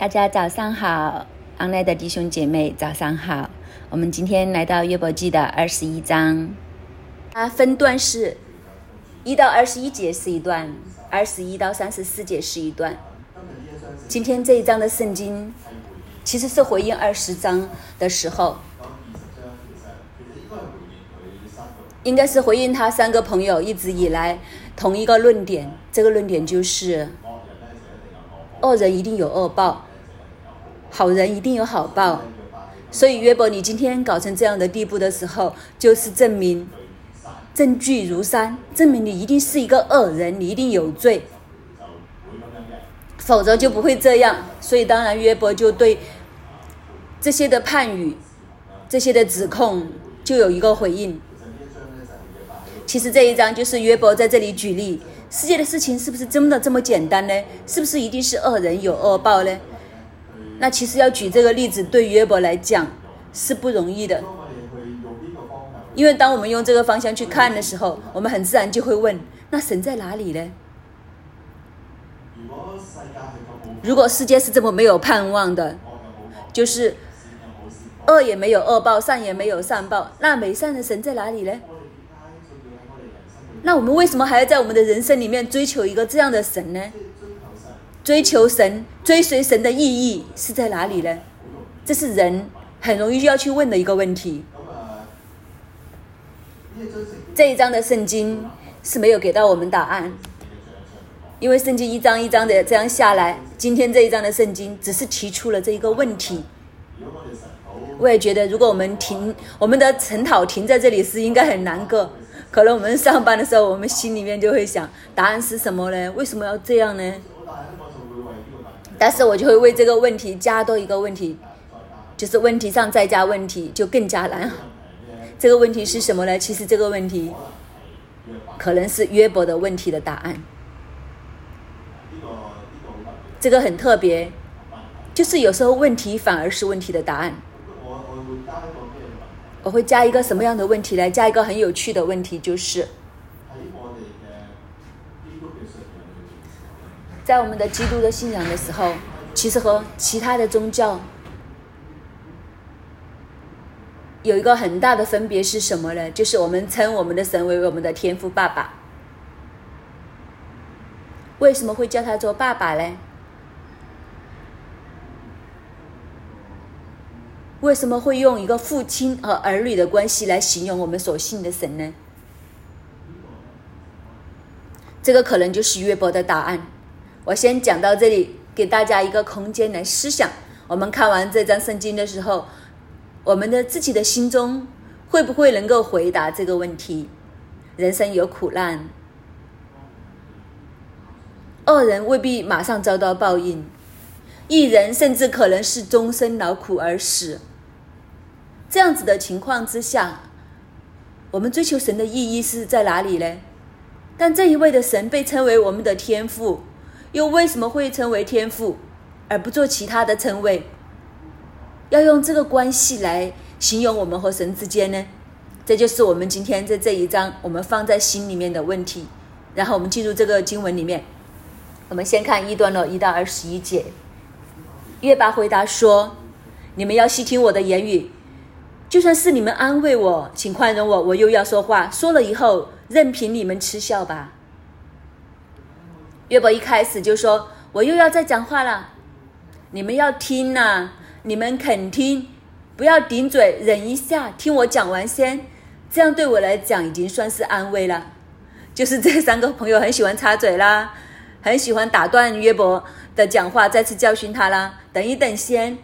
大家早上好阿赖的弟兄姐妹早上好。我们今天来到约伯记的二十一章，它分段是一到二十一节是一段，二十一到三十四节是一段。今天这一章的圣经其实是回应二十章的时候，应该是回应他三个朋友一直以来同一个论点，这个论点就是恶人一定有恶报。好人一定有好报，所以约伯，你今天搞成这样的地步的时候，就是证明证据如山，证明你一定是一个恶人，你一定有罪，否则就不会这样。所以当然约伯就对这些的判语、这些的指控就有一个回应。其实这一章就是约伯在这里举例，世界的事情是不是真的这么简单呢？是不是一定是恶人有恶报呢？那其实要举这个例子，对约伯来讲是不容易的，因为当我们用这个方向去看的时候，我们很自然就会问：那神在哪里呢？如果世界是这么没有盼望的，就是恶也没有恶报，善也没有善报，那美善的神在哪里呢？那我们为什么还要在我们的人生里面追求一个这样的神呢？追求神、追随神的意义是在哪里呢？这是人很容易要去问的一个问题。这一章的圣经是没有给到我们答案，因为圣经一章一章的这样下来，今天这一章的圣经只是提出了这一个问题。我也觉得，如果我们停我们的晨祷停在这里是应该很难过。可能我们上班的时候，我们心里面就会想，答案是什么呢？为什么要这样呢？但是我就会为这个问题加多一个问题，就是问题上再加问题就更加难。这个问题是什么呢？其实这个问题可能是约伯的问题的答案。这个很特别，就是有时候问题反而是问题的答案。我会加一个什么样的问题呢？加一个很有趣的问题，就是。在我们的基督的信仰的时候，其实和其他的宗教有一个很大的分别是什么呢？就是我们称我们的神为我们的天父爸爸。为什么会叫他做爸爸呢？为什么会用一个父亲和儿女的关系来形容我们所信的神呢？这个可能就是约伯的答案。我先讲到这里，给大家一个空间来思想。我们看完这张圣经的时候，我们的自己的心中会不会能够回答这个问题？人生有苦难，恶人未必马上遭到报应，一人甚至可能是终身劳苦而死。这样子的情况之下，我们追求神的意义是在哪里呢？但这一位的神被称为我们的天赋。又为什么会称为天赋，而不做其他的称谓？要用这个关系来形容我们和神之间呢？这就是我们今天在这一章我们放在心里面的问题。然后我们进入这个经文里面，我们先看一段落一到二十一节。约巴回答说：“你们要细听我的言语，就算是你们安慰我，请宽容我，我又要说话。说了以后，任凭你们嗤笑吧。”约伯一开始就说：“我又要再讲话了，你们要听呐，你们肯听，不要顶嘴，忍一下，听我讲完先。这样对我来讲已经算是安慰了。就是这三个朋友很喜欢插嘴啦，很喜欢打断约伯的讲话，再次教训他啦。等一等先，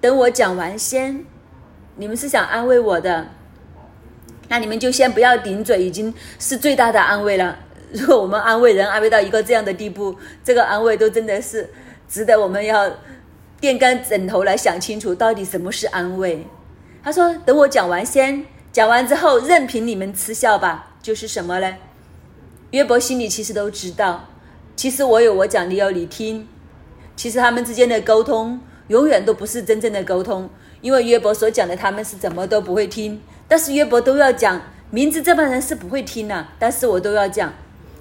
等我讲完先。你们是想安慰我的，那你们就先不要顶嘴，已经是最大的安慰了。” 如果我们安慰人安慰到一个这样的地步，这个安慰都真的是值得我们要垫干枕头来想清楚，到底什么是安慰。他说：“等我讲完先，讲完之后任凭你们嗤笑吧。”就是什么呢？约伯心里其实都知道，其实我有我讲，你有你听。其实他们之间的沟通永远都不是真正的沟通，因为约伯所讲的他们是怎么都不会听。但是约伯都要讲，明知这帮人是不会听的，但是我都要讲。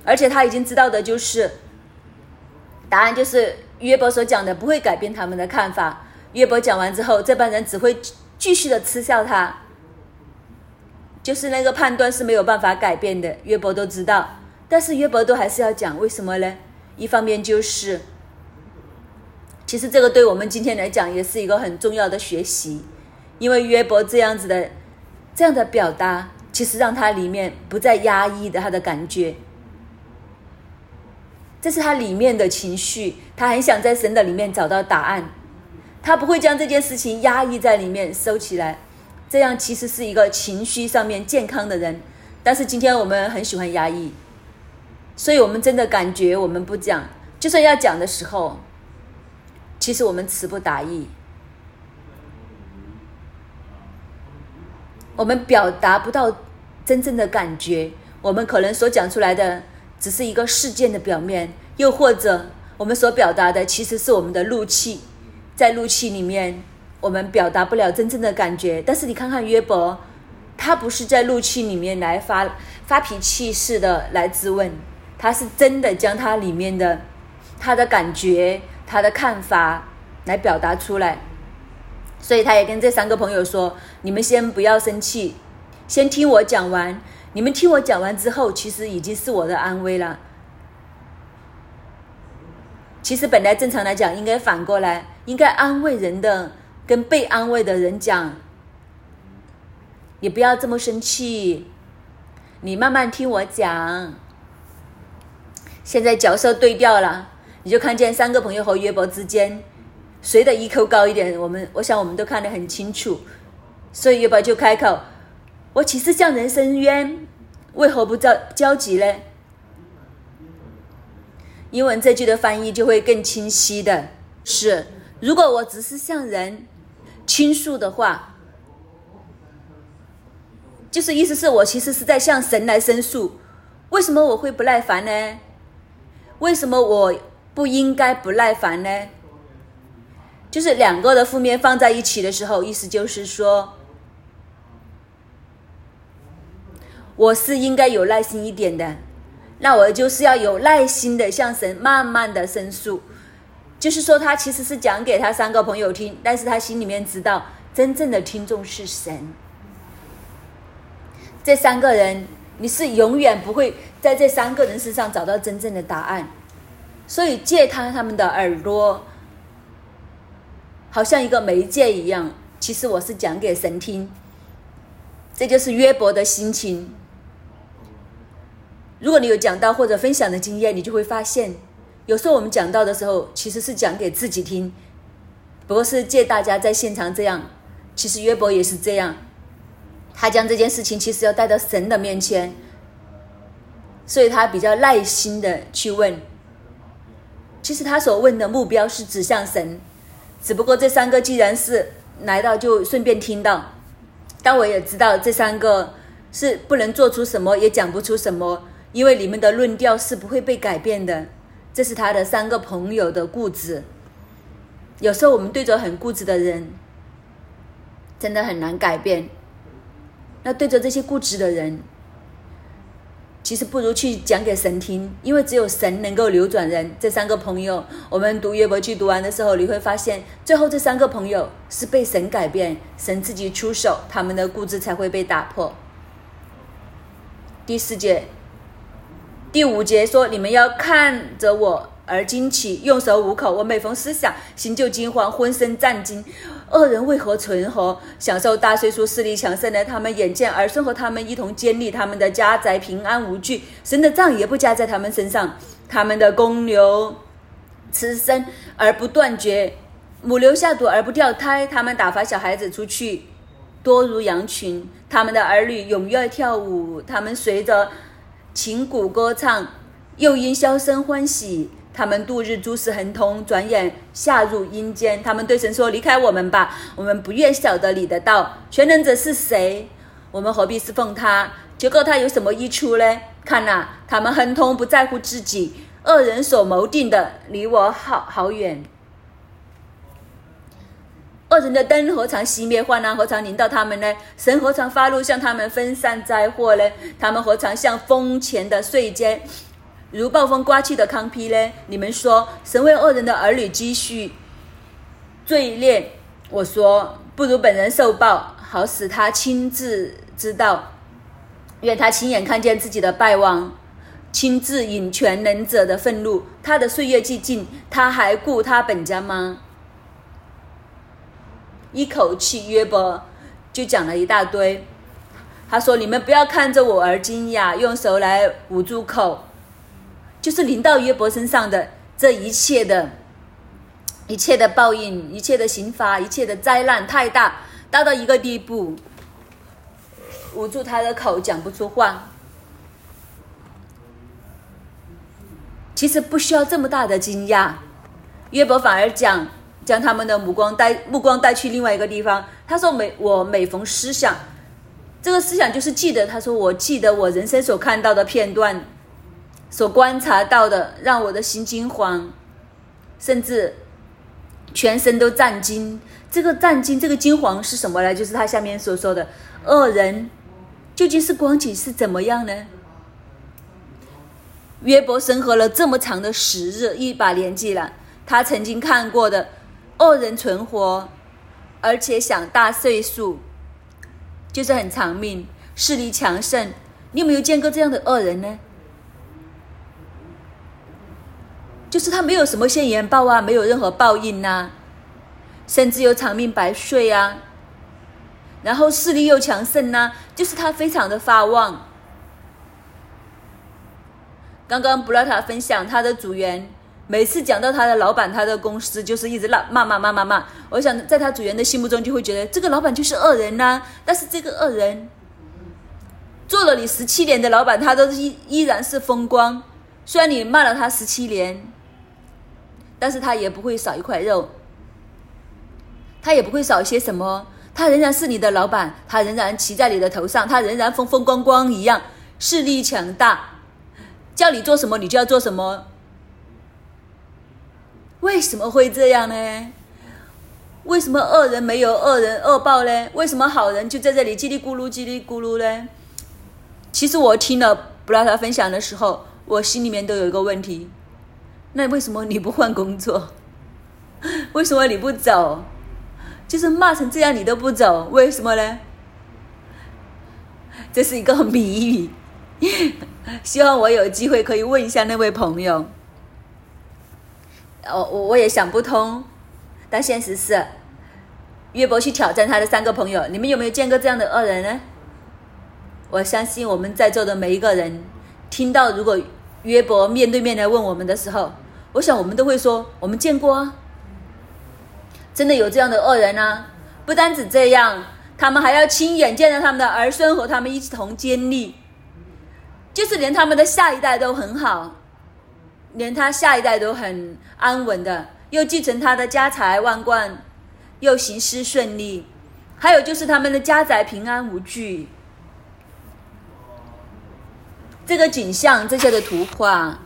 而且他已经知道的就是，答案就是约伯所讲的不会改变他们的看法。约伯讲完之后，这帮人只会继续的嗤笑他，就是那个判断是没有办法改变的。约伯都知道，但是约伯都还是要讲，为什么呢？一方面就是，其实这个对我们今天来讲也是一个很重要的学习，因为约伯这样子的这样的表达，其实让他里面不再压抑的他的感觉。这是他里面的情绪，他很想在神的里面找到答案，他不会将这件事情压抑在里面收起来，这样其实是一个情绪上面健康的人。但是今天我们很喜欢压抑，所以我们真的感觉我们不讲，就算要讲的时候，其实我们词不达意，我们表达不到真正的感觉，我们可能所讲出来的。只是一个事件的表面，又或者我们所表达的其实是我们的怒气，在怒气里面，我们表达不了真正的感觉。但是你看看约伯，他不是在怒气里面来发发脾气似的来质问，他是真的将他里面的他的感觉、他的看法来表达出来。所以他也跟这三个朋友说：“你们先不要生气，先听我讲完。”你们听我讲完之后，其实已经是我的安慰了。其实本来正常来讲，应该反过来，应该安慰人的跟被安慰的人讲，你不要这么生气，你慢慢听我讲。现在角色对调了，你就看见三个朋友和约伯之间，谁的 EQ 高一点？我们我想我们都看得很清楚，所以约伯就开口。我岂是向人伸冤？为何不着焦急呢？英文这句的翻译就会更清晰的是：如果我只是向人倾诉的话，就是意思是我其实是在向神来申诉。为什么我会不耐烦呢？为什么我不应该不耐烦呢？就是两个的负面放在一起的时候，意思就是说。我是应该有耐心一点的，那我就是要有耐心的向神慢慢的申诉。就是说，他其实是讲给他三个朋友听，但是他心里面知道真正的听众是神。这三个人，你是永远不会在这三个人身上找到真正的答案。所以借他他们的耳朵，好像一个媒介一样。其实我是讲给神听，这就是约伯的心情。如果你有讲到或者分享的经验，你就会发现，有时候我们讲到的时候，其实是讲给自己听，不过是借大家在现场这样。其实约伯也是这样，他将这件事情其实要带到神的面前，所以他比较耐心的去问。其实他所问的目标是指向神，只不过这三个既然是来到，就顺便听到。但我也知道这三个是不能做出什么，也讲不出什么。因为你们的论调是不会被改变的，这是他的三个朋友的固执。有时候我们对着很固执的人，真的很难改变。那对着这些固执的人，其实不如去讲给神听，因为只有神能够扭转人。这三个朋友，我们读约伯记读完的时候，你会发现，最后这三个朋友是被神改变，神自己出手，他们的固执才会被打破。第四节。第五节说：“你们要看着我而惊奇，用手捂口。我每逢思想，心就惊慌，浑身战惊。恶人为何存活，享受大岁数，势力强盛呢？他们眼见儿孙和他们一同建立他们的家宅，平安无惧。神的杖也不加在他们身上。他们的公牛吃生而不断绝，母牛下犊而不掉胎。他们打发小孩子出去，多如羊群。他们的儿女踊跃跳舞，他们随着。”琴鼓歌唱，又因箫声欢喜。他们度日诸事亨通，转眼下入阴间。他们对神说：“离开我们吧，我们不愿晓得你的道。全能者是谁？我们何必侍奉他？结果他有什么益处呢？看呐，他们亨通，不在乎自己。恶人所谋定的，离我好好远。”恶人的灯何尝熄灭？患难何尝临到他们呢？神何尝发怒向他们分散灾祸呢？他们何尝像风前的碎秸，如暴风刮去的糠皮呢？你们说，神为恶人的儿女积蓄罪孽，我说不如本人受报，好使他亲自知道，愿他亲眼看见自己的败亡，亲自引全能者的愤怒。他的岁月既尽，他还顾他本家吗？一口气，约伯就讲了一大堆。他说：“你们不要看着我而惊讶，用手来捂住口，就是临到约伯身上的这一切的，一切的报应，一切的刑罚，一切的灾难，太大，大到一个地步，捂住他的口，讲不出话。其实不需要这么大的惊讶，约伯反而讲。”将他们的目光带目光带去另外一个地方。他说：“每我每逢思想，这个思想就是记得。他说：我记得我人生所看到的片段，所观察到的，让我的心惊慌，甚至全身都战惊。这个战惊，这个惊惶是什么呢？就是他下面所说的恶人，究竟是光景是怎么样呢？约伯生活了这么长的时日，一把年纪了，他曾经看过的。”恶人存活，而且享大岁数，就是很长命，势力强盛。你有没有见过这样的恶人呢？就是他没有什么现言报啊，没有任何报应呐，甚至有长命百岁啊，然后势力又强盛呐，就是他非常的发旺。刚刚布拉塔分享他的组员。每次讲到他的老板，他的公司就是一直骂骂骂骂骂。我想在他主人的心目中就会觉得这个老板就是恶人呐。但是这个恶人做了你十七年的老板，他都依依然是风光。虽然你骂了他十七年，但是他也不会少一块肉，他也不会少一些什么。他仍然是你的老板，他仍然骑在你的头上，他仍然风风光光一样，势力强大，叫你做什么你就要做什么。为什么会这样呢？为什么恶人没有恶人恶报呢？为什么好人就在这里叽里咕噜叽里咕噜呢？其实我听了布拉达分享的时候，我心里面都有一个问题：那为什么你不换工作？为什么你不走？就是骂成这样你都不走，为什么呢？这是一个谜语，希望我有机会可以问一下那位朋友。哦，我我也想不通，但现实是，约伯去挑战他的三个朋友，你们有没有见过这样的恶人呢？我相信我们在座的每一个人，听到如果约伯面对面来问我们的时候，我想我们都会说我们见过啊，真的有这样的恶人啊！不单止这样，他们还要亲眼见到他们的儿孙和他们一同经历，就是连他们的下一代都很好。连他下一代都很安稳的，又继承他的家财万贯，又行事顺利，还有就是他们的家宅平安无惧。这个景象，这些的图画，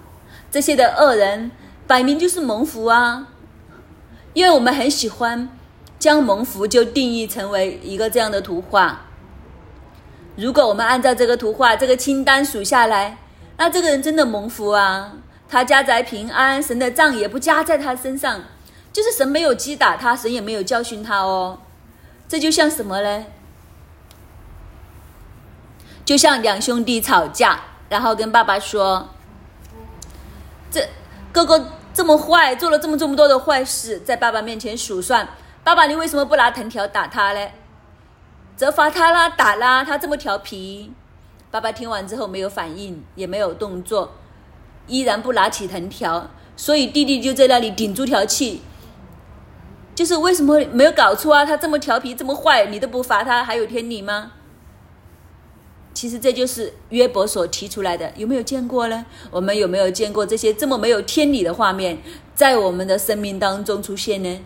这些的恶人，摆明就是蒙福啊！因为我们很喜欢将蒙福就定义成为一个这样的图画。如果我们按照这个图画这个清单数下来，那这个人真的蒙福啊！他家宅平安，神的杖也不加在他身上，就是神没有击打他，神也没有教训他哦。这就像什么呢？就像两兄弟吵架，然后跟爸爸说：“这哥哥这么坏，做了这么这么多的坏事，在爸爸面前数算。爸爸，你为什么不拿藤条打他呢？责罚他啦，打啦，他这么调皮。”爸爸听完之后没有反应，也没有动作。依然不拿起藤条，所以弟弟就在那里顶住条气。就是为什么没有搞错啊？他这么调皮，这么坏，你都不罚他，还有天理吗？其实这就是约伯所提出来的，有没有见过呢？我们有没有见过这些这么没有天理的画面，在我们的生命当中出现呢？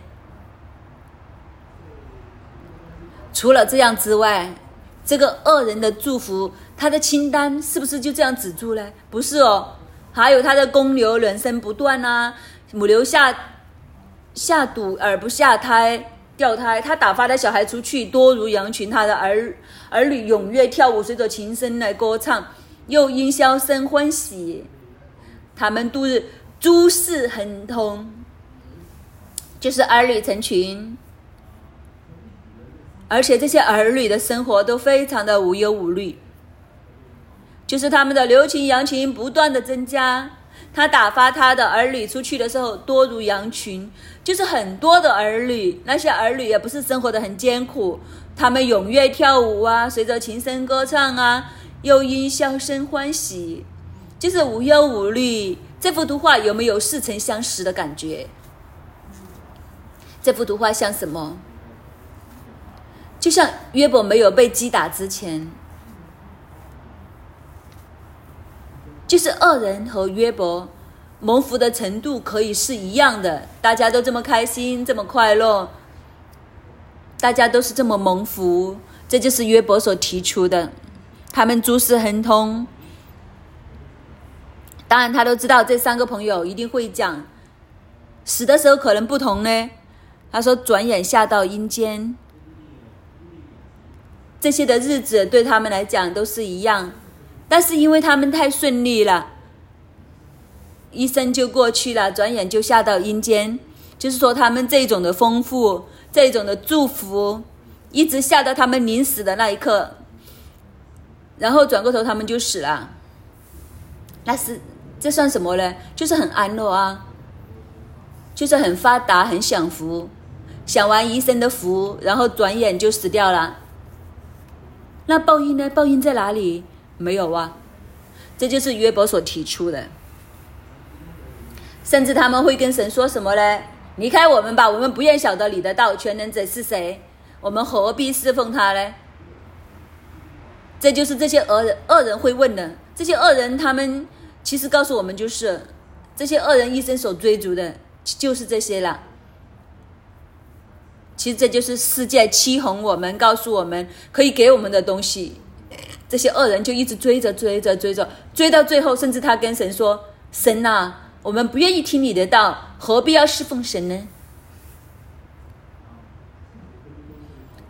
除了这样之外，这个恶人的祝福，他的清单是不是就这样止住了？不是哦。还有他的公牛人生不断呐，母牛下下犊而不下胎掉胎，他打发的小孩出去多如羊群，他的儿儿女踊跃跳舞，随着琴声来歌唱，又因箫声欢喜。他们度日诸事亨通，就是儿女成群，而且这些儿女的生活都非常的无忧无虑，就是他们的留情羊群不断的增加。他打发他的儿女出去的时候，多如羊群，就是很多的儿女。那些儿女也不是生活的很艰苦，他们踊跃跳舞啊，随着琴声歌唱啊，又因笑声欢喜，就是无忧无虑。这幅图画有没有似曾相识的感觉？这幅图画像什么？就像约伯没有被击打之前。就是恶人和约伯蒙福的程度可以是一样的，大家都这么开心，这么快乐，大家都是这么蒙福，这就是约伯所提出的。他们诸事亨通，当然他都知道这三个朋友一定会讲，死的时候可能不同呢。他说转眼下到阴间，这些的日子对他们来讲都是一样。但是因为他们太顺利了，一生就过去了，转眼就下到阴间。就是说，他们这种的丰富，这种的祝福，一直下到他们临死的那一刻，然后转过头他们就死了。那是这算什么呢？就是很安乐啊，就是很发达，很享福，享完一生的福，然后转眼就死掉了。那报应呢？报应在哪里？没有啊，这就是约伯所提出的。甚至他们会跟神说什么呢？离开我们吧，我们不愿晓得你的道。全能者是谁？我们何必侍奉他呢？这就是这些恶人恶人会问的。这些恶人，他们其实告诉我们，就是这些恶人一生所追逐的，就是这些了。其实这就是世界欺哄我们，告诉我们可以给我们的东西。这些恶人就一直追着追着追着，追到最后，甚至他跟神说：“神呐，我们不愿意听你的道，何必要侍奉神呢？”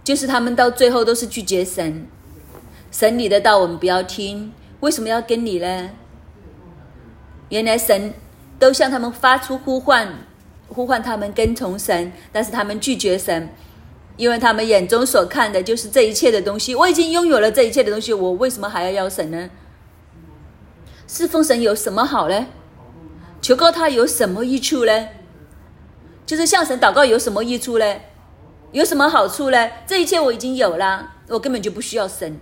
就是他们到最后都是拒绝神，神你的道我们不要听，为什么要跟你呢？原来神都向他们发出呼唤，呼唤他们跟从神，但是他们拒绝神。因为他们眼中所看的就是这一切的东西，我已经拥有了这一切的东西，我为什么还要要神呢？侍奉神有什么好呢？求告他有什么益处呢？就是向神祷告有什么益处呢？有什么好处呢？这一切我已经有了，我根本就不需要神。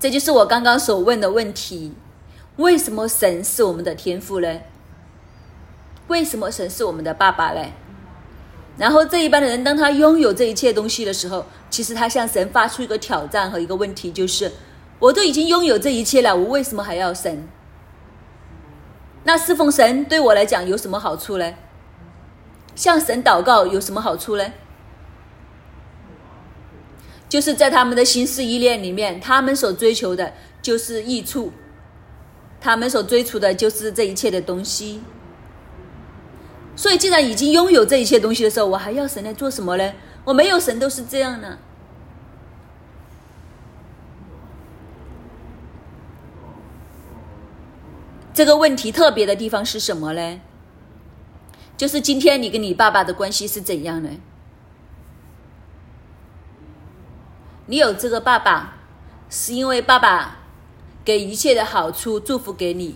这就是我刚刚所问的问题：为什么神是我们的天赋呢？为什么神是我们的爸爸呢？然后这一般的人，当他拥有这一切东西的时候，其实他向神发出一个挑战和一个问题，就是：我都已经拥有这一切了，我为什么还要神？那侍奉神对我来讲有什么好处呢？向神祷告有什么好处呢？就是在他们的心思意念里面，他们所追求的就是益处，他们所追求的就是这一切的东西。所以，既然已经拥有这一切东西的时候，我还要神来做什么呢？我没有神都是这样的。这个问题特别的地方是什么呢？就是今天你跟你爸爸的关系是怎样的？你有这个爸爸，是因为爸爸给一切的好处祝福给你，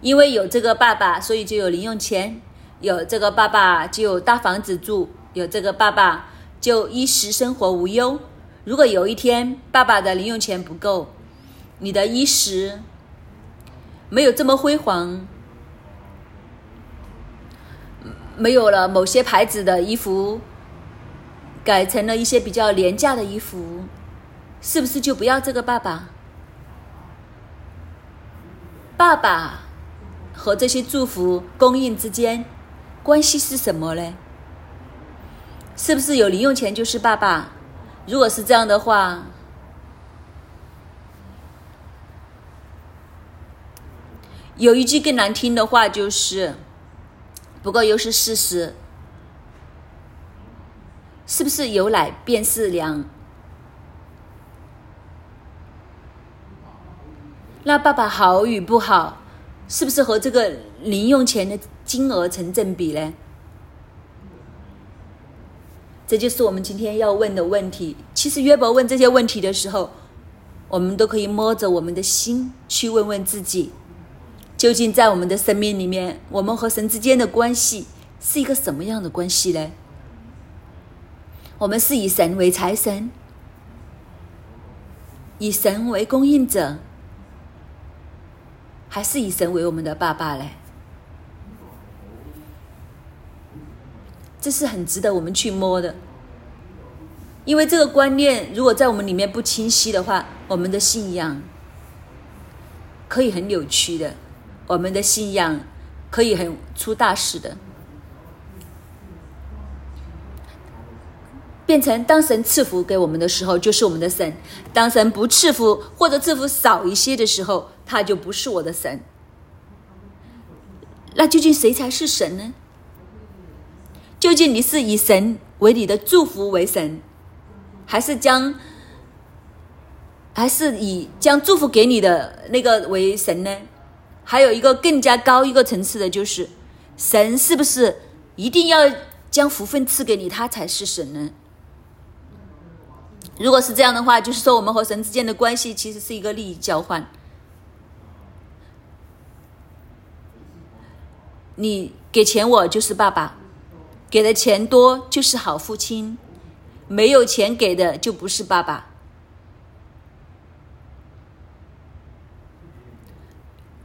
因为有这个爸爸，所以就有零用钱。有这个爸爸就有大房子住，有这个爸爸就衣食生活无忧。如果有一天爸爸的零用钱不够，你的衣食没有这么辉煌，没有了某些牌子的衣服，改成了一些比较廉价的衣服，是不是就不要这个爸爸？爸爸和这些祝福供应之间。关系是什么呢？是不是有零用钱就是爸爸？如果是这样的话，有一句更难听的话就是，不过又是事实，是不是有奶便是娘？那爸爸好与不好，是不是和这个零用钱的金额成正比呢？这就是我们今天要问的问题。其实约伯问这些问题的时候，我们都可以摸着我们的心去问问自己：究竟在我们的生命里面，我们和神之间的关系是一个什么样的关系呢？我们是以神为财神，以神为供应者，还是以神为我们的爸爸嘞？这是很值得我们去摸的，因为这个观念如果在我们里面不清晰的话，我们的信仰可以很扭曲的，我们的信仰可以很出大事的，变成当神赐福给我们的时候就是我们的神，当神不赐福或者赐福少一些的时候，他就不是我的神。那究竟谁才是神呢？究竟你是以神为你的祝福为神，还是将，还是以将祝福给你的那个为神呢？还有一个更加高一个层次的，就是神是不是一定要将福分赐给你，他才是神呢？如果是这样的话，就是说我们和神之间的关系其实是一个利益交换。你给钱我就是爸爸。给的钱多就是好父亲，没有钱给的就不是爸爸。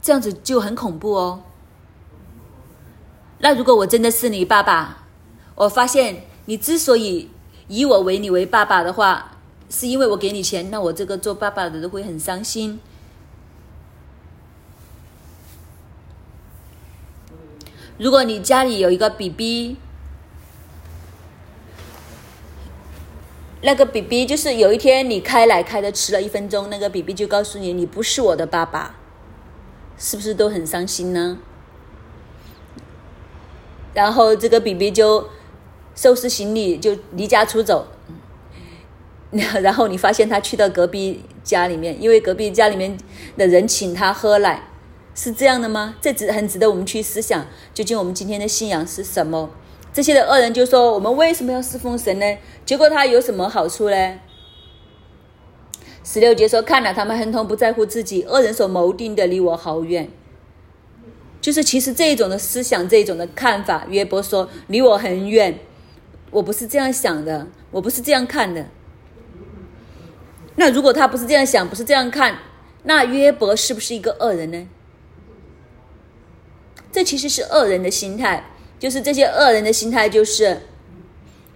这样子就很恐怖哦。那如果我真的是你爸爸，我发现你之所以以我为你为爸爸的话，是因为我给你钱，那我这个做爸爸的都会很伤心。如果你家里有一个 BB。那个 B B 就是有一天你开奶开的迟了一分钟，那个 B B 就告诉你你不是我的爸爸，是不是都很伤心呢？然后这个 B B 就收拾行李就离家出走，然后你发现他去到隔壁家里面，因为隔壁家里面的人请他喝奶，是这样的吗？这值很值得我们去思想，究竟我们今天的信仰是什么？这些的恶人就说：“我们为什么要侍奉神呢？结果他有什么好处呢？”十六节说：“看了他们亨通，不在乎自己。恶人所谋定的离我好远。”就是其实这一种的思想，这一种的看法，约伯说：“离我很远。”我不是这样想的，我不是这样看的。那如果他不是这样想，不是这样看，那约伯是不是一个恶人呢？这其实是恶人的心态。就是这些恶人的心态，就是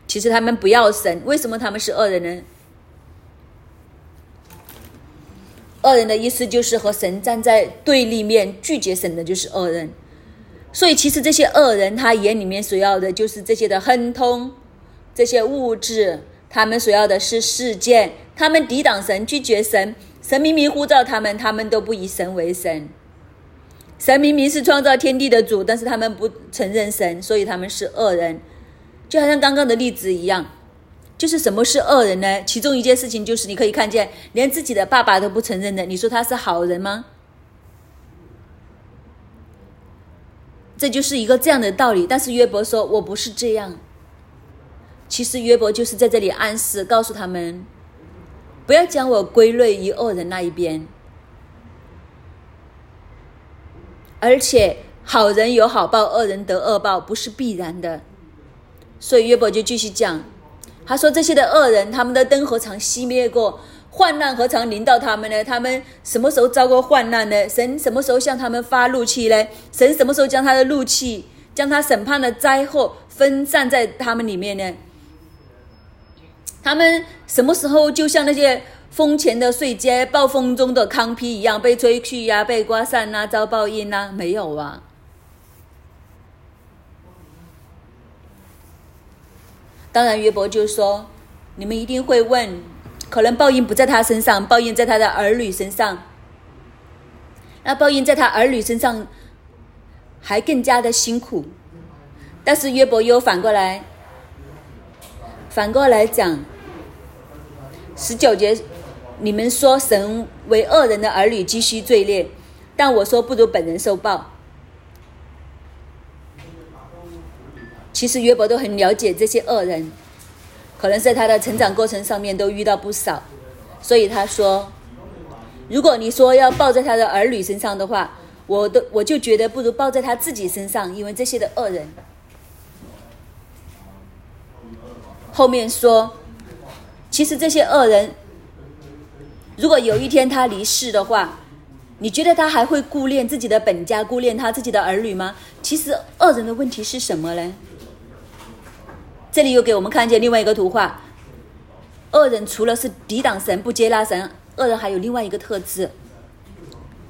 其实他们不要神，为什么他们是恶人呢？恶人的意思就是和神站在对立面，拒绝神的就是恶人。所以其实这些恶人，他眼里面所要的就是这些的亨通，这些物质，他们所要的是世界，他们抵挡神，拒绝神，神明明呼召他们，他们都不以神为神。神明明是创造天地的主，但是他们不承认神，所以他们是恶人。就好像刚刚的例子一样，就是什么是恶人呢？其中一件事情就是你可以看见，连自己的爸爸都不承认的，你说他是好人吗？这就是一个这样的道理。但是约伯说：“我不是这样。”其实约伯就是在这里暗示，告诉他们，不要将我归类于恶人那一边。而且好人有好报，恶人得恶报，不是必然的。所以约伯就继续讲，他说：“这些的恶人，他们的灯何尝熄灭过？患难何尝临到他们呢？他们什么时候遭过患难呢？神什么时候向他们发怒气呢？神什么时候将他的怒气、将他审判的灾祸分散在他们里面呢？他们什么时候就像那些……”风前的碎阶，暴风中的糠皮一样被吹去呀，被刮散呐，遭报应呐？没有啊。当然，约伯就说：“你们一定会问，可能报应不在他身上，报应在他的儿女身上。那报应在他儿女身上，还更加的辛苦。但是约伯又反过来，反过来讲，十九节。”你们说神为恶人的儿女积蓄罪孽，但我说不如本人受报。其实约伯都很了解这些恶人，可能在他的成长过程上面都遇到不少，所以他说：“如果你说要报在他的儿女身上的话，我都我就觉得不如报在他自己身上，因为这些的恶人。”后面说，其实这些恶人，如果有一天他离世的话，你觉得他还会顾念自己的本家，顾念他自己的儿女吗？其实恶人的问题是什么呢？这里又给我们看见另外一个图画，恶人除了是抵挡神、不接纳神，恶人还有另外一个特质。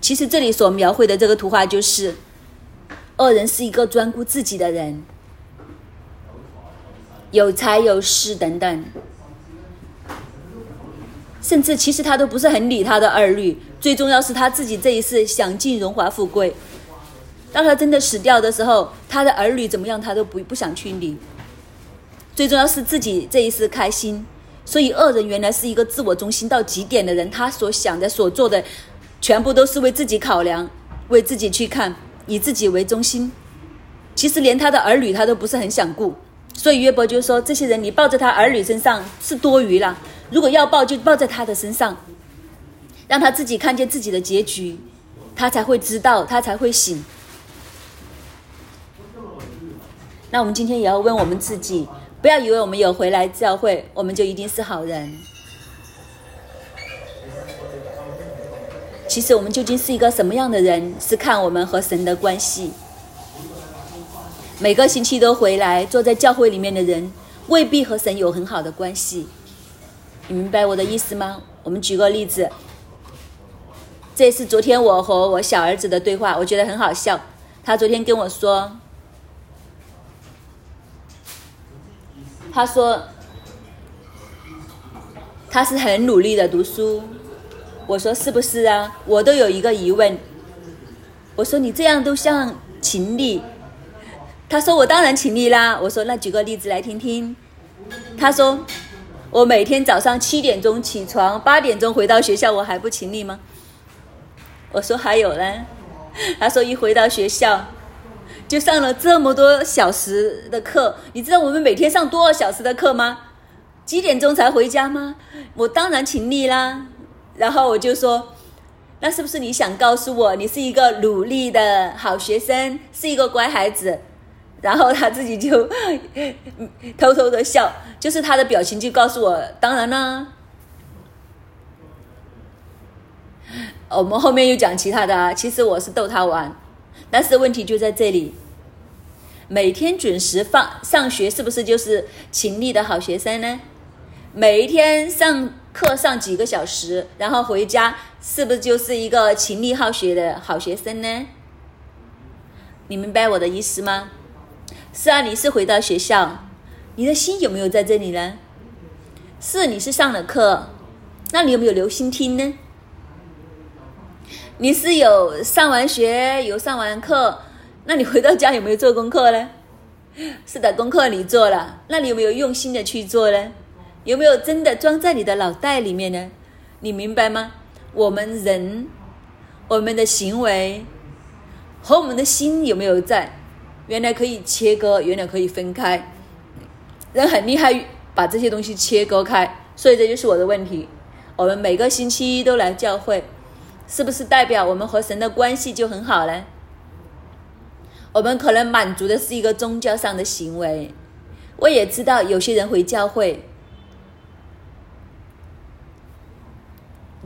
其实这里所描绘的这个图画就是，恶人是一个专顾自己的人，有财有势等等，甚至其实他都不是很理他的儿女。最重要是他自己这一世享尽荣华富贵，当他真的死掉的时候，他的儿女怎么样，他都不不想去理。最重要是自己这一世开心，所以恶人原来是一个自我中心到极点的人，他所想的、所做的，全部都是为自己考量，为自己去看，以自己为中心。其实连他的儿女他都不是很想顾，所以约伯就说：这些人你抱在他儿女身上是多余了，如果要抱就抱在他的身上，让他自己看见自己的结局，他才会知道，他才会醒。那我们今天也要问我们自己。不要以为我们有回来教会，我们就一定是好人。其实我们究竟是一个什么样的人，是看我们和神的关系。每个星期都回来坐在教会里面的人，未必和神有很好的关系。你明白我的意思吗？我们举个例子，这是昨天我和我小儿子的对话，我觉得很好笑。他昨天跟我说。他说：“他是很努力的读书。”我说：“是不是啊？”我都有一个疑问。我说：“你这样都像勤力。”他说：“我当然勤力啦。”我说：“那举个例子来听听。”他说：“我每天早上七点钟起床，八点钟回到学校，我还不勤力吗？”我说：“还有呢。”他说：“一回到学校。”就上了这么多小时的课，你知道我们每天上多少小时的课吗？几点钟才回家吗？我当然勤力啦。然后我就说，那是不是你想告诉我，你是一个努力的好学生，是一个乖孩子？然后他自己就 偷偷的笑，就是他的表情就告诉我，当然啦。我们后面又讲其他的啊，其实我是逗他玩。但是问题就在这里，每天准时放上学是不是就是勤力的好学生呢？每一天上课上几个小时，然后回家是不是就是一个勤力好学的好学生呢？你明白我的意思吗？是啊，你是回到学校，你的心有没有在这里呢？是，你是上了课，那你有没有留心听呢？你是有上完学，有上完课，那你回到家有没有做功课呢？是的，功课你做了，那你有没有用心的去做呢？有没有真的装在你的脑袋里面呢？你明白吗？我们人，我们的行为和我们的心有没有在？原来可以切割，原来可以分开，人很厉害，把这些东西切割开。所以这就是我的问题。我们每个星期一都来教会。是不是代表我们和神的关系就很好呢？我们可能满足的是一个宗教上的行为。我也知道有些人回教会，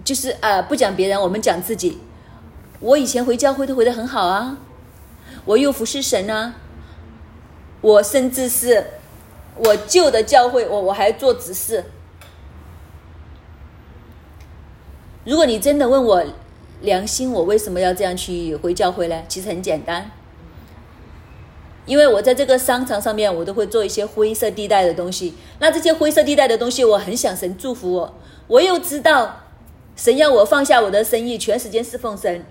就是呃不讲别人，我们讲自己。我以前回教会都回的很好啊，我又服侍神啊，我甚至是我旧的教会，我我还做执事。如果你真的问我，良心，我为什么要这样去回教会呢？其实很简单，因为我在这个商场上面，我都会做一些灰色地带的东西。那这些灰色地带的东西，我很想神祝福我。我又知道神要我放下我的生意，全时间侍奉神，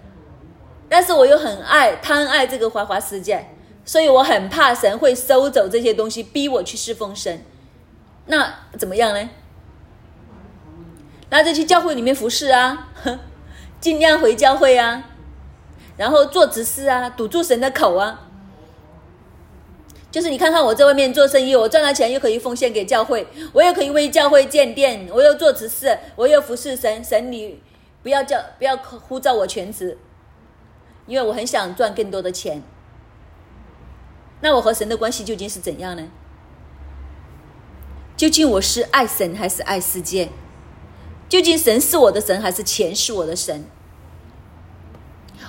但是我又很爱贪爱这个花花世界，所以我很怕神会收走这些东西，逼我去侍奉神。那怎么样呢？那就去教会里面服侍啊。尽量回教会啊，然后做执事啊，堵住神的口啊。就是你看看我在外面做生意，我赚了钱又可以奉献给教会，我又可以为教会建殿，我又做执事，我又服侍神。神你不要叫不要呼召我全职，因为我很想赚更多的钱。那我和神的关系究竟是怎样呢？究竟我是爱神还是爱世界？究竟神是我的神还是钱是我的神？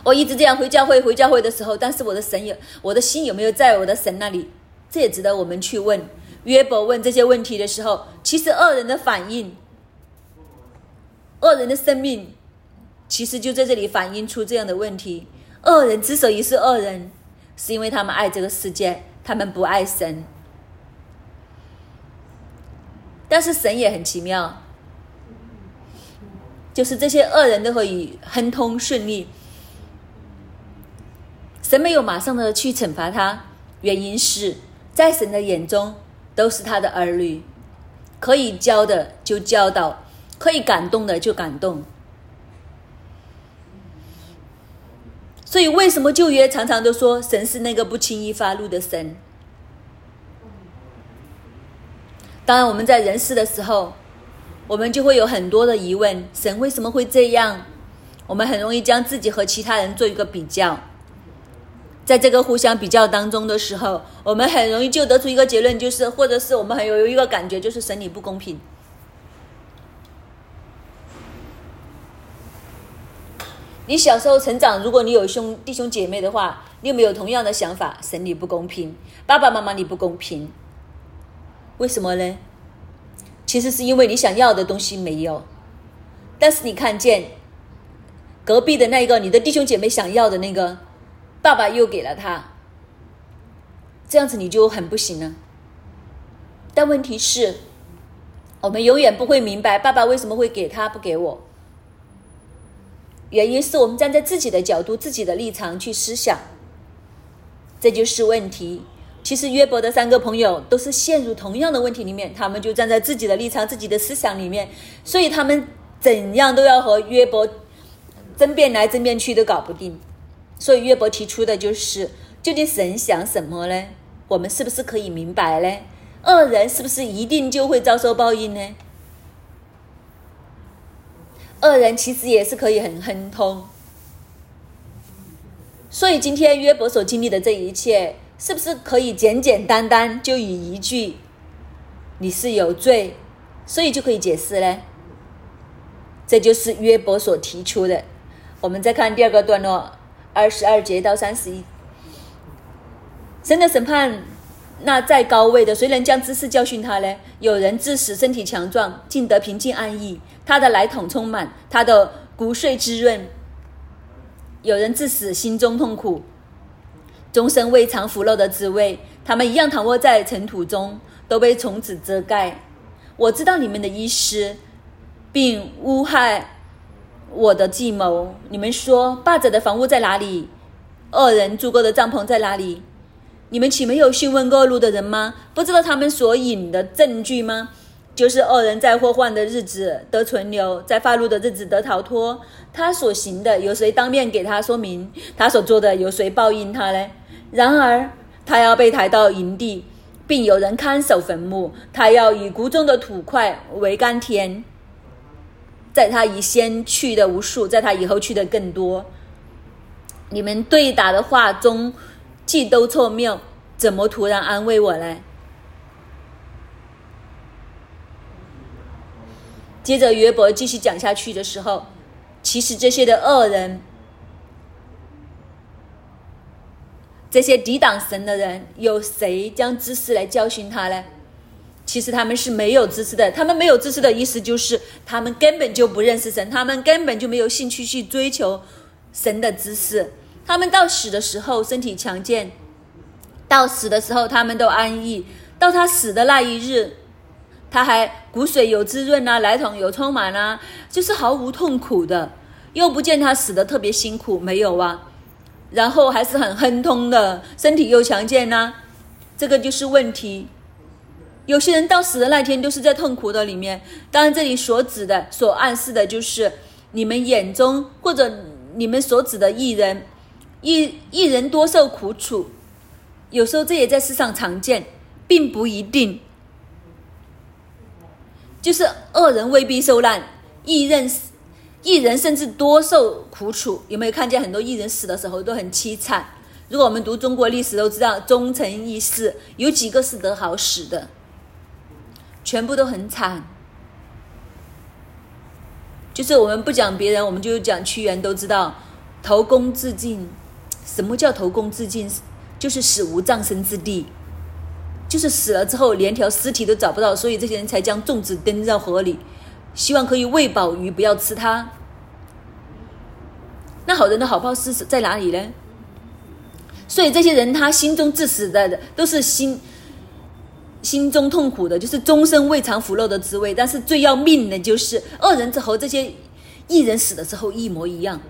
我一直这样回教会，回教会的时候，但是我的神有，我的心有没有在我的神那里？这也值得我们去问。约伯问这些问题的时候，其实恶人的反应，恶人的生命，其实就在这里反映出这样的问题。恶人之所以是恶人，是因为他们爱这个世界，他们不爱神。但是神也很奇妙，就是这些恶人都可以亨通顺利。神没有马上的去惩罚他，原因是在神的眼中都是他的儿女，可以教的就教导，可以感动的就感动。所以为什么旧约常常都说神是那个不轻易发怒的神？当然，我们在人世的时候，我们就会有很多的疑问：神为什么会这样？我们很容易将自己和其他人做一个比较。在这个互相比较当中的时候，我们很容易就得出一个结论，就是，或者是我们很有一个感觉，就是神理不公平。你小时候成长，如果你有兄弟兄姐妹的话，你有没有同样的想法？神你不公平，爸爸妈妈你不公平，为什么呢？其实是因为你想要的东西没有，但是你看见隔壁的那个你的弟兄姐妹想要的那个。爸爸又给了他，这样子你就很不行了。但问题是，我们永远不会明白爸爸为什么会给他不给我。原因是我们站在自己的角度、自己的立场去思想，这就是问题。其实约伯的三个朋友都是陷入同样的问题里面，他们就站在自己的立场、自己的思想里面，所以他们怎样都要和约伯争辩来争辩去，都搞不定。所以约伯提出的就是：究竟神想什么呢？我们是不是可以明白呢？恶人是不是一定就会遭受报应呢？恶人其实也是可以很亨通。所以今天约伯所经历的这一切，是不是可以简简单单就以一句“你是有罪”，所以就可以解释呢？这就是约伯所提出的。我们再看第二个段落。二十二节到三十一，神的审判，那在高位的，谁能将知识教训他呢？有人致死，身体强壮，竟得平静安逸，他的奶桶充满，他的骨髓滋润；有人致死，心中痛苦，终身未尝腐肉的滋味。他们一样躺卧在尘土中，都被虫子遮盖。我知道你们的意思，并诬害。我的计谋，你们说霸者的房屋在哪里？恶人住过的帐篷在哪里？你们岂没有询问过路的人吗？不知道他们所引的证据吗？就是恶人在祸患的日子得存留，在发怒的日子得逃脱。他所行的，有谁当面给他说明？他所做的，有谁报应他呢？然而，他要被抬到营地，并有人看守坟墓。他要以谷中的土块为甘甜。在他以先去的无数，在他以后去的更多。你们对打的话中既都错谬，怎么突然安慰我嘞？接着约伯继续讲下去的时候，其实这些的恶人，这些抵挡神的人，有谁将知识来教训他嘞？其实他们是没有知识的，他们没有知识的意思就是他们根本就不认识神，他们根本就没有兴趣去追求神的知识。他们到死的时候身体强健，到死的时候他们都安逸，到他死的那一日，他还骨髓有滋润啊，奶桶有充满啊，就是毫无痛苦的，又不见他死的特别辛苦，没有啊，然后还是很亨通的，身体又强健呐，这个就是问题。有些人到死的那天都是在痛苦的里面。当然，这里所指的、所暗示的就是你们眼中或者你们所指的艺人，一一人多受苦楚，有时候这也在世上常见，并不一定。就是恶人未必受难，一人一人甚至多受苦楚。有没有看见很多艺人死的时候都很凄惨？如果我们读中国历史都知道，忠臣义士有几个是得好死的？全部都很惨。就是我们不讲别人，我们就讲屈原，都知道投弓自尽。什么叫投弓自尽？就是死无葬身之地，就是死了之后连条尸体都找不到，所以这些人才将粽子扔到河里，希望可以喂饱鱼，不要吃它。那好人的好报是在哪里呢？所以这些人他心中自死的都是心心中痛苦的，就是终生未尝腐肉的滋味。但是最要命的就是恶人之和这些异人死了之后一模一样。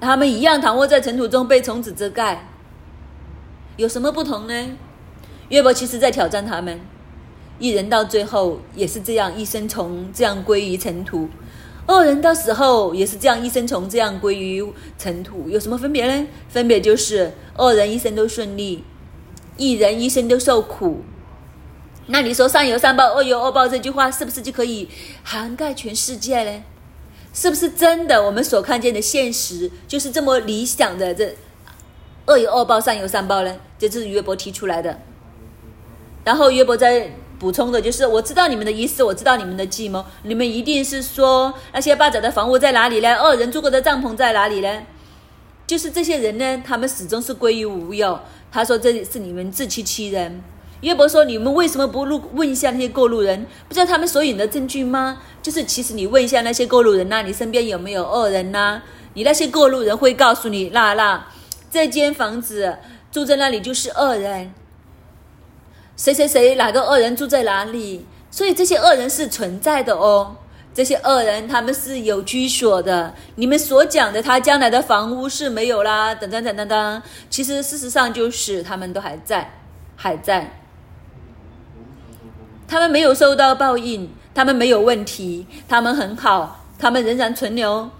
他们一样躺卧在尘土中，被虫子遮盖。有什么不同呢？约伯其实在挑战他们，一人到最后也是这样，一生从这样归于尘土；恶人到死后也是这样，一生从这样归于尘土。有什么分别呢？分别就是恶人一生都顺利，一人一生都受苦。那你说“善有善报，恶有恶报”这句话是不是就可以涵盖全世界呢？是不是真的？我们所看见的现实就是这么理想的？这恶有恶报，善有善报呢？这就是约伯提出来的。然后约伯在补充的就是：我知道你们的意思，我知道你们的计谋。你们一定是说那些霸占的房屋在哪里呢？恶人住过的帐篷在哪里呢？就是这些人呢，他们始终是归于无有。他说：“这是你们自欺欺人。”约伯说：“你们为什么不路问一下那些过路人？不知道他们所引的证据吗？就是其实你问一下那些过路人呐，你身边有没有恶人呐？你那些过路人会告诉你，那那这间房子住在那里就是恶人。谁谁谁哪个恶人住在哪里？所以这些恶人是存在的哦。这些恶人他们是有居所的。你们所讲的他将来的房屋是没有啦，等等等等等。其实事实上就是他们都还在，还在。”他们没有受到报应，他们没有问题，他们很好，他们仍然存留。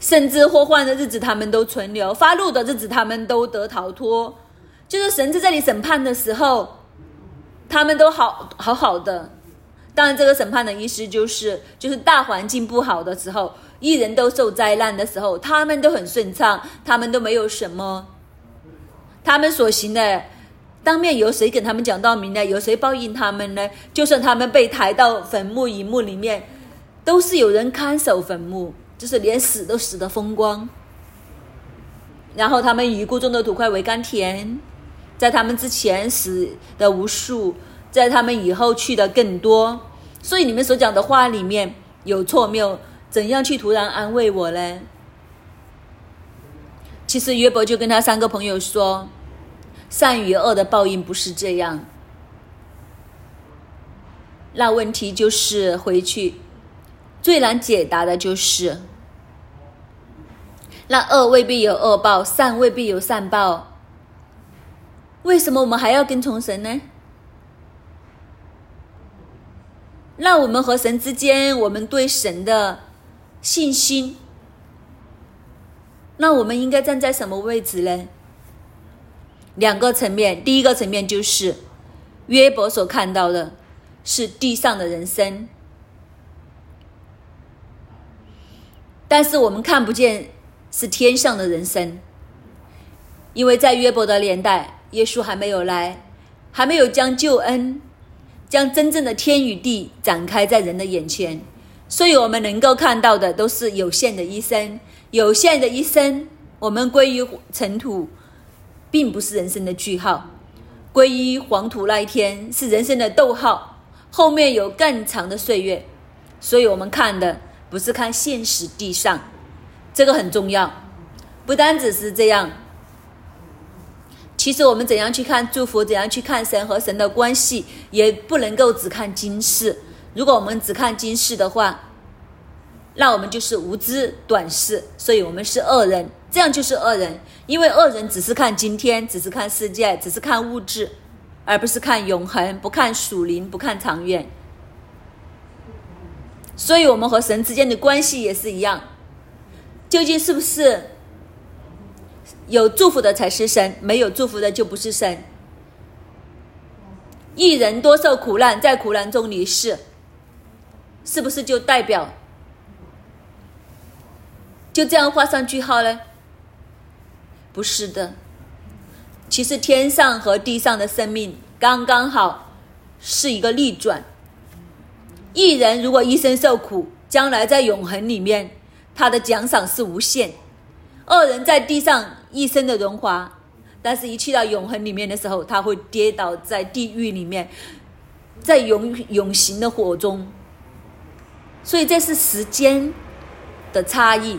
甚至祸患的日子，他们都存留；发怒的日子，他们都得逃脱。就是神在这里审判的时候，他们都好好好的。当然，这个审判的意思就是，就是大环境不好的时候，一人都受灾难的时候，他们都很顺畅，他们都没有什么，他们所行的。当面由谁跟他们讲道明呢？由谁报应他们呢？就算他们被抬到坟墓坟墓里面，都是有人看守坟墓，就是连死都死得风光。然后他们以故中的土块为甘甜，在他们之前死的无数，在他们以后去的更多。所以你们所讲的话里面有错没有？怎样去突然安慰我呢？其实约伯就跟他三个朋友说。善与恶的报应不是这样，那问题就是回去最难解答的就是，那恶未必有恶报，善未必有善报，为什么我们还要跟从神呢？那我们和神之间，我们对神的信心，那我们应该站在什么位置呢？两个层面，第一个层面就是约伯所看到的是地上的人生，但是我们看不见是天上的人生，因为在约伯的年代，耶稣还没有来，还没有将救恩、将真正的天与地展开在人的眼前，所以我们能够看到的都是有限的一生，有限的一生，我们归于尘土。并不是人生的句号，归于黄土那一天是人生的逗号，后面有更长的岁月，所以我们看的不是看现实地上，这个很重要。不单只是这样，其实我们怎样去看祝福，怎样去看神和神的关系，也不能够只看今世。如果我们只看今世的话，那我们就是无知短视，所以我们是恶人，这样就是恶人。因为恶人只是看今天，只是看世界，只是看物质，而不是看永恒，不看属灵，不看长远。所以，我们和神之间的关系也是一样。究竟是不是有祝福的才是神，没有祝福的就不是神？一人多受苦难，在苦难中离世，是不是就代表就这样画上句号呢？不是的，其实天上和地上的生命刚刚好是一个逆转。一人如果一生受苦，将来在永恒里面，他的奖赏是无限；二人在地上一生的荣华。但是，一去到永恒里面的时候，他会跌倒在地狱里面，在永永行的火中。所以，这是时间的差异。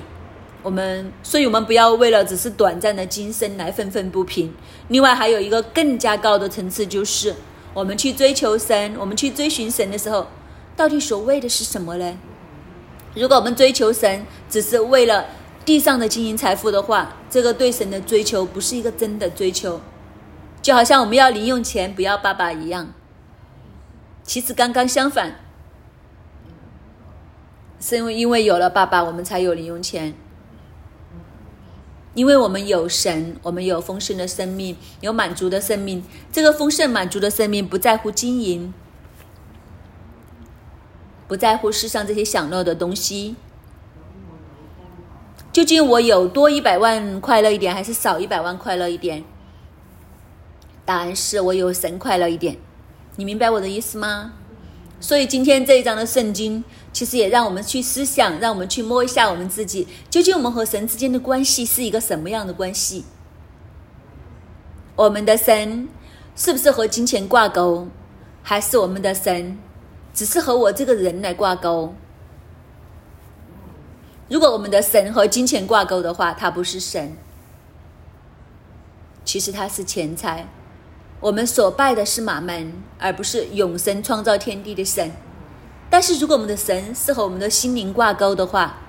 我们，所以我们不要为了只是短暂的今生来愤愤不平。另外，还有一个更加高的层次，就是我们去追求神，我们去追寻神的时候，到底所谓的是什么呢？如果我们追求神，只是为了。地上的金银财富的话，这个对神的追求不是一个真的追求，就好像我们要零用钱不要爸爸一样。其实刚刚相反，是因为因为有了爸爸，我们才有零用钱。因为我们有神，我们有丰盛的生命，有满足的生命。这个丰盛满足的生命不在乎金银，不在乎世上这些享乐的东西。究竟我有多一百万快乐一点，还是少一百万快乐一点？答案是我有神快乐一点。你明白我的意思吗？所以今天这一章的圣经，其实也让我们去思想，让我们去摸一下我们自己，究竟我们和神之间的关系是一个什么样的关系？我们的神是不是和金钱挂钩，还是我们的神只是和我这个人来挂钩？如果我们的神和金钱挂钩的话，它不是神，其实它是钱财。我们所拜的是马门，而不是永生创造天地的神。但是如果我们的神是和我们的心灵挂钩的话，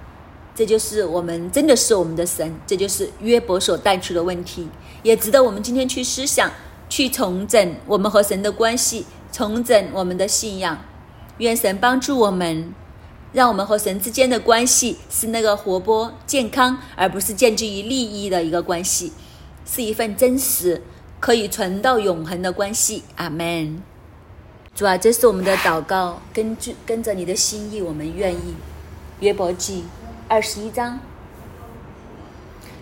这就是我们真的是我们的神。这就是约伯所带出的问题，也值得我们今天去思想、去重整我们和神的关系，重整我们的信仰。愿神帮助我们。让我们和神之间的关系是那个活泼健康，而不是建基于利益的一个关系，是一份真实可以存到永恒的关系。阿门。主啊，这是我们的祷告，根据跟着你的心意，我们愿意。约伯记二十一章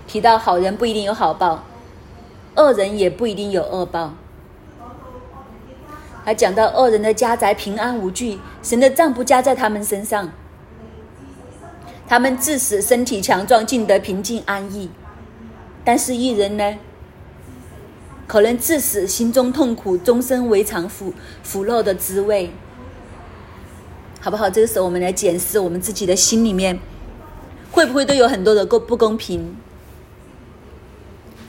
提到，好人不一定有好报，恶人也不一定有恶报。还讲到恶人的家宅平安无惧，神的账不加在他们身上。他们自死，身体强壮，尽得平静安逸；但是一人呢，可能致使，心中痛苦，终身为尝腐腐肉的滋味，好不好？这个时候，我们来检视我们自己的心里面，会不会都有很多的不不公平？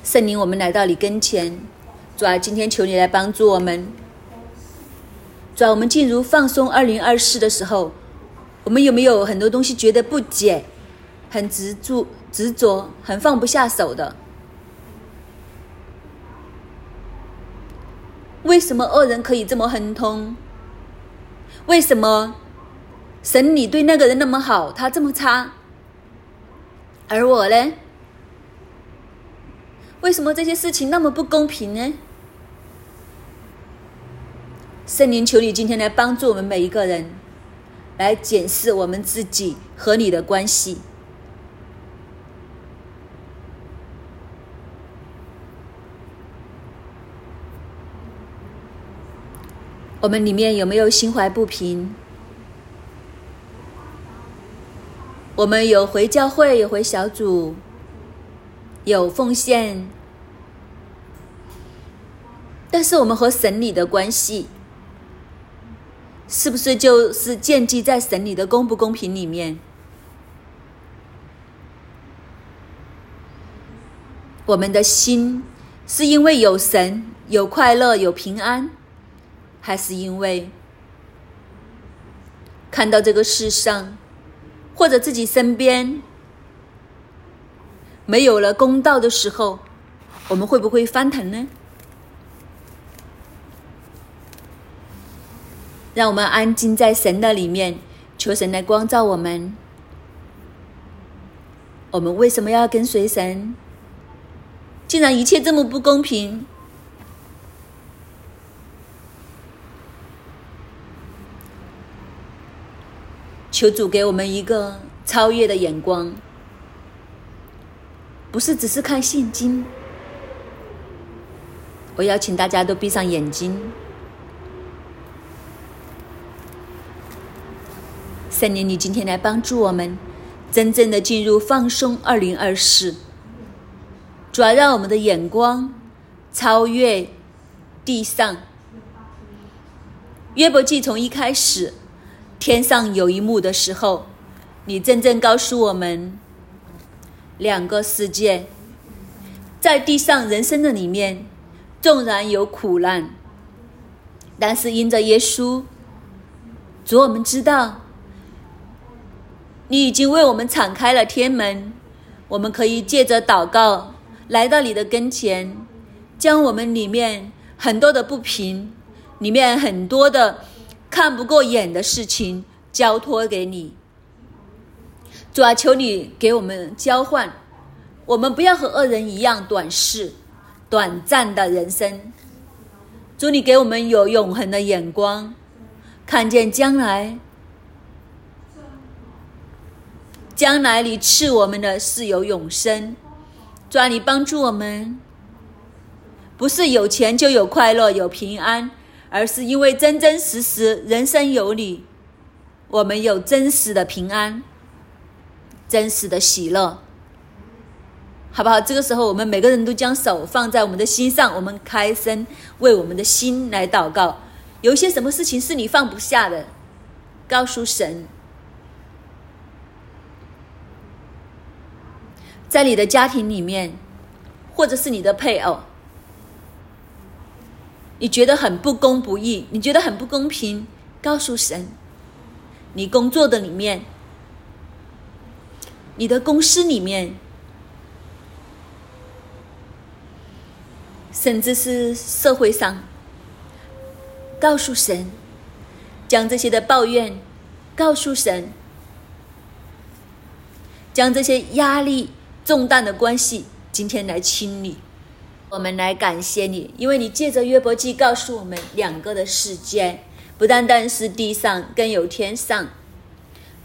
圣灵，我们来到你跟前，主啊，今天求你来帮助我们。主啊，我们进入放松二零二四的时候。我们有没有很多东西觉得不解，很执着、执着，很放不下手的？为什么恶人可以这么亨通？为什么神你对那个人那么好，他这么差？而我呢？为什么这些事情那么不公平呢？圣灵，求你今天来帮助我们每一个人。来检视我们自己和你的关系。我们里面有没有心怀不平？我们有回教会，有回小组，有奉献，但是我们和神里的关系。是不是就是建基在神里的公不公平里面？我们的心是因为有神、有快乐、有平安，还是因为看到这个世上或者自己身边没有了公道的时候，我们会不会翻腾呢？让我们安静在神的里面，求神来光照我们。我们为什么要跟随神？既然一切这么不公平，求主给我们一个超越的眼光，不是只是看现金。我邀请大家都闭上眼睛，圣灵，你今天来帮助我们，真正的进入放松二零二四。主要让我们的眼光超越地上。约伯记从一开始，天上有一幕的时候，你真正告诉我们，两个世界，在地上人生的里面。纵然有苦难，但是因着耶稣，主我们知道，你已经为我们敞开了天门，我们可以借着祷告来到你的跟前，将我们里面很多的不平，里面很多的看不过眼的事情交托给你。主啊，求你给我们交换，我们不要和恶人一样短视。短暂的人生，祝你给我们有永恒的眼光，看见将来。将来你赐我们的是有永生，主啊，你帮助我们，不是有钱就有快乐有平安，而是因为真真实实人生有你，我们有真实的平安，真实的喜乐。好不好？这个时候，我们每个人都将手放在我们的心上，我们开声为我们的心来祷告。有一些什么事情是你放不下的，告诉神。在你的家庭里面，或者是你的配偶，你觉得很不公不义，你觉得很不公平，告诉神。你工作的里面，你的公司里面。甚至是社会上，告诉神，将这些的抱怨告诉神，将这些压力重担的关系今天来清理。我们来感谢你，因为你借着约伯记告诉我们两个的世界，不单单是地上，更有天上。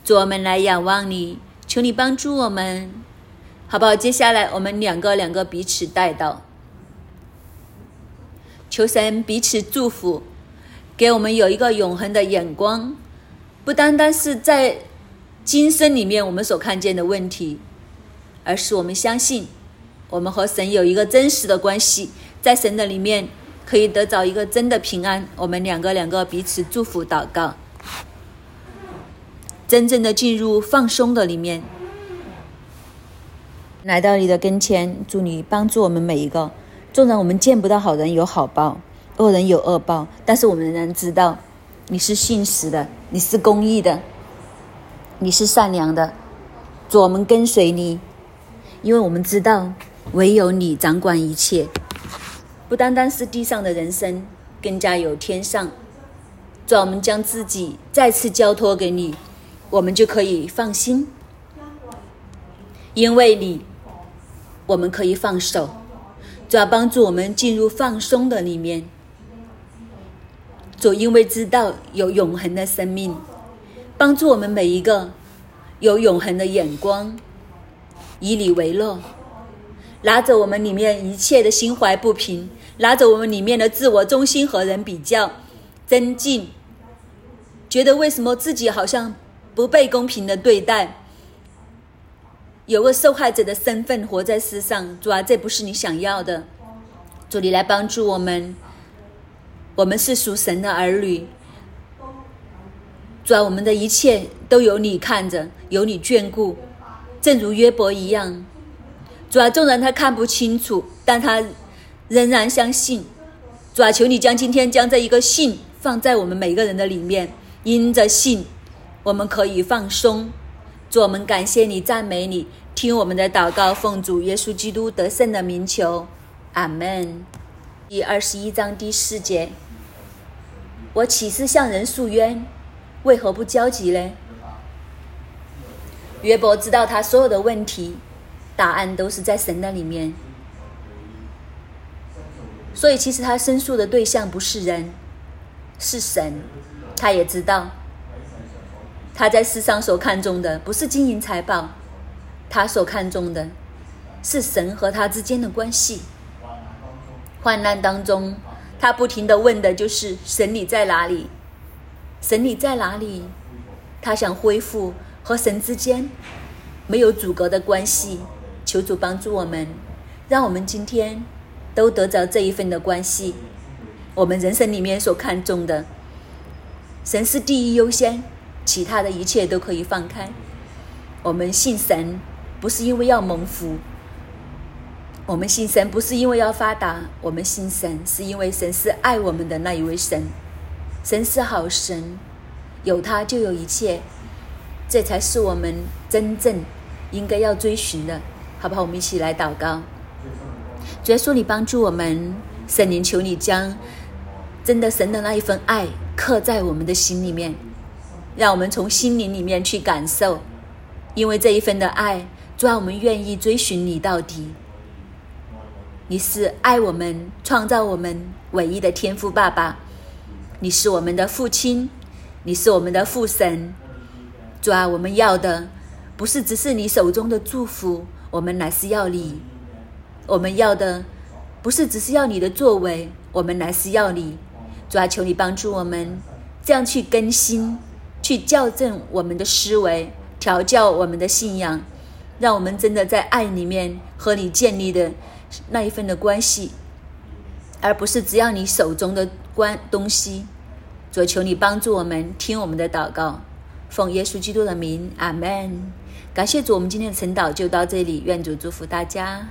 主，我们来仰望你，求你帮助我们，好不好？接下来我们两个两个彼此带到。求神彼此祝福，给我们有一个永恒的眼光，不单单是在今生里面我们所看见的问题，而是我们相信，我们和神有一个真实的关系，在神的里面可以得着一个真的平安。我们两个两个彼此祝福祷告，真正的进入放松的里面，来到你的跟前，祝你帮助我们每一个。纵然我们见不到好人有好报，恶人有恶报，但是我们仍然知道，你是信实的，你是公义的，你是善良的。主，我们跟随你，因为我们知道，唯有你掌管一切，不单单是地上的人生，更加有天上。主，我们将自己再次交托给你，我们就可以放心，因为你，我们可以放手。主要帮助我们进入放松的里面。主因为知道有永恒的生命，帮助我们每一个有永恒的眼光，以你为乐，拿着我们里面一切的心怀不平，拿着我们里面的自我中心和人比较、增进，觉得为什么自己好像不被公平的对待。有个受害者的身份活在世上，主啊，这不是你想要的。主，你来帮助我们，我们是属神的儿女。主啊，我们的一切都有你看着，有你眷顾，正如约伯一样。主啊，纵然他看不清楚，但他仍然相信。主啊，求你将今天将这一个信放在我们每个人的里面，因着信，我们可以放松。主，我们感谢你，赞美你，听我们的祷告，奉主耶稣基督得胜的名求，阿门。第二十一章第四节，我岂是向人诉冤？为何不焦急呢？约伯知道他所有的问题，答案都是在神的里面。所以，其实他申诉的对象不是人，是神。他也知道，他在世上所看重的不是金银财宝，他所看重的是神和他之间的关系。患难当中，他不停的问的就是：“神你在哪里？神你在哪里？”他想恢复和神之间没有阻隔的关系。求主帮助我们，让我们今天都得着这一份的关系。我们人生里面所看重的，神是第一优先，其他的一切都可以放开。我们信神，不是因为要蒙福；我们信神，不是因为要发达；我们信神，是因为神是爱我们的那一位神。神是好神，有他就有一切，这才是我们真正应该要追寻的。好不好？我们一起来祷告。主耶稣，你帮助我们，圣灵求你将真的神的那一份爱刻在我们的心里面，让我们从心灵里面去感受。因为这一份的爱，主啊，我们愿意追寻你到底。你是爱我们、创造我们唯一的天赋爸爸，你是我们的父亲，你是我们的父神。主啊，我们要的不是只是你手中的祝福。我们乃是要你，我们要的不是只是要你的作为，我们乃是要你。主啊，求你帮助我们，这样去更新，去校正我们的思维，调教我们的信仰，让我们真的在爱里面和你建立的那一份的关系，而不是只要你手中的关东西。主，求你帮助我们，听我们的祷告，奉耶稣基督的名，阿门。感谢主，我们今天的晨祷就到这里。愿主祝福大家。